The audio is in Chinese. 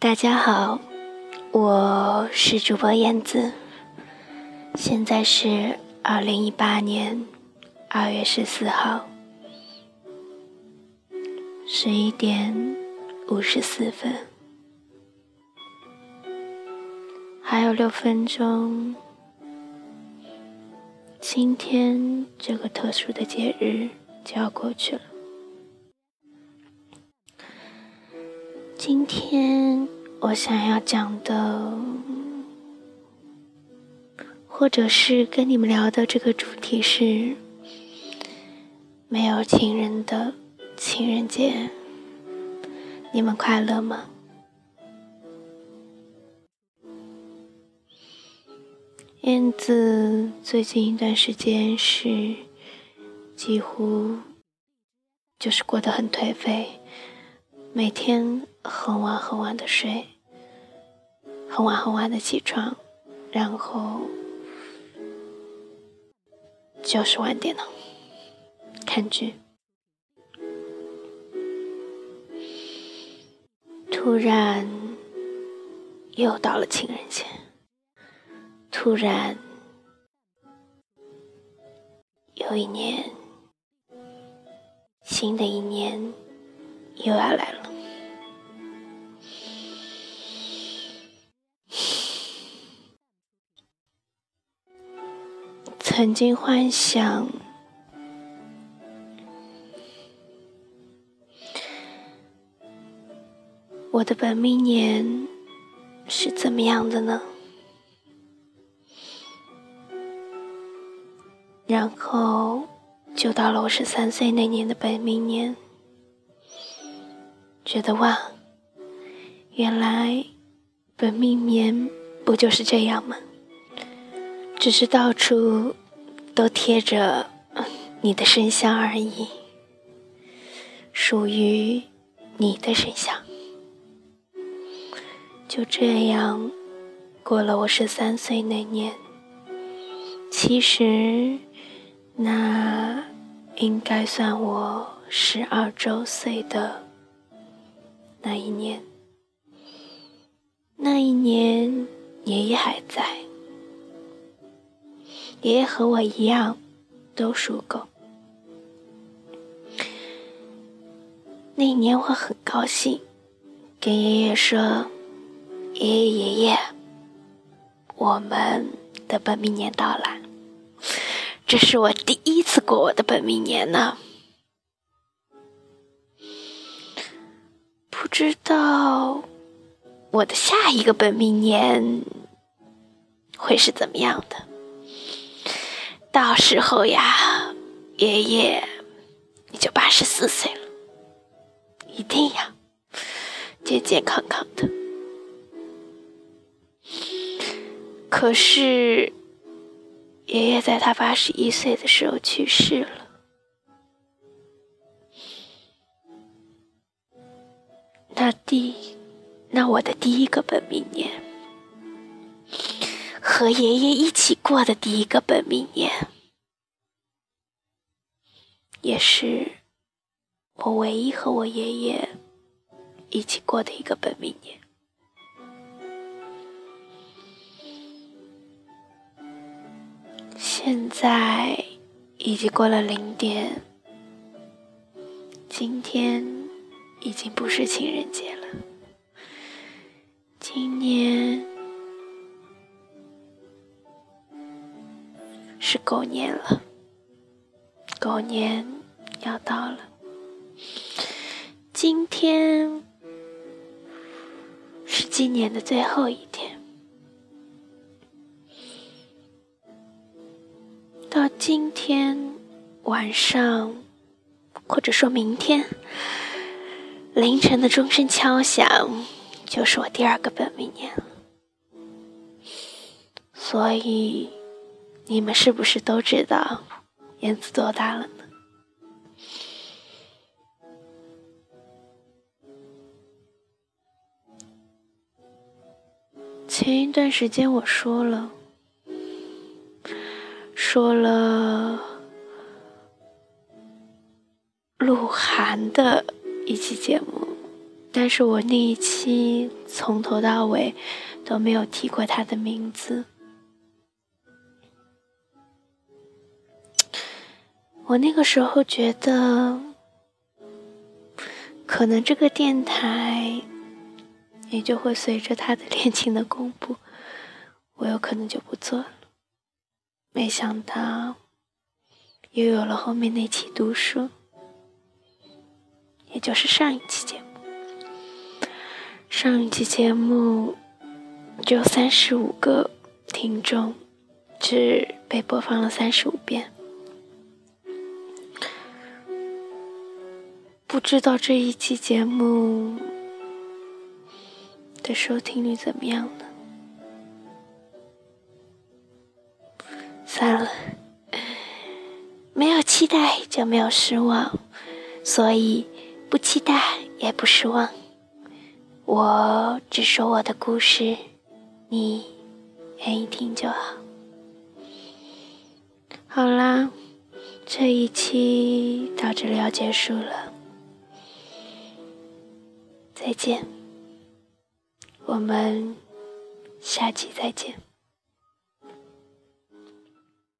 大家好，我是主播燕子，现在是二零一八年二月十四号十一点五十四分，还有六分钟，今天这个特殊的节日就要过去了。今天我想要讲的，或者是跟你们聊的这个主题是没有情人的情人节，你们快乐吗？燕子最近一段时间是几乎就是过得很颓废，每天。很晚很晚的睡，很晚很晚的起床，然后就是玩电脑、看剧。突然又到了情人节，突然有一年，新的一年又要来了。曾经幻想，我的本命年是怎么样的呢？然后就到了我十三岁那年的本命年，觉得哇，原来本命年不就是这样吗？只是到处。都贴着你的生肖而已，属于你的生肖。就这样过了我十三岁那年，其实那应该算我十二周岁的那一年。那一年，爷爷还在。爷爷和我一样，都属狗。那一年我很高兴，跟爷爷说：“爷爷爷爷，我们的本命年到了，这是我第一次过我的本命年呢。知道我的下一个本命年会是怎么样的。”到时候呀，爷爷你就八十四岁了，一定要健健康康的。可是，爷爷在他八十一岁的时候去世了。我的第一个本命年。和爷爷一起过的第一个本命年，也是我唯一和我爷爷一起过的一个本命年。现在已经过了零点，今天已经不是情人节了，今年。是狗年了，狗年要到了。今天是今年的最后一天，到今天晚上，或者说明天凌晨的钟声敲响，就是我第二个本命年，所以。你们是不是都知道燕子多大了呢？前一段时间我说了，说了鹿晗的一期节目，但是我那一期从头到尾都没有提过他的名字。我那个时候觉得，可能这个电台也就会随着他的恋情的公布，我有可能就不做了。没想到，又有了后面那期读书，也就是上一期节目。上一期节目只有三十五个听众，只被播放了三十五遍。不知道这一期节目的收听率怎么样呢？算了，没有期待就没有失望，所以不期待也不失望。我只说我的故事，你愿意听就好。好啦，这一期到这里要结束了，再见，我们下期再见。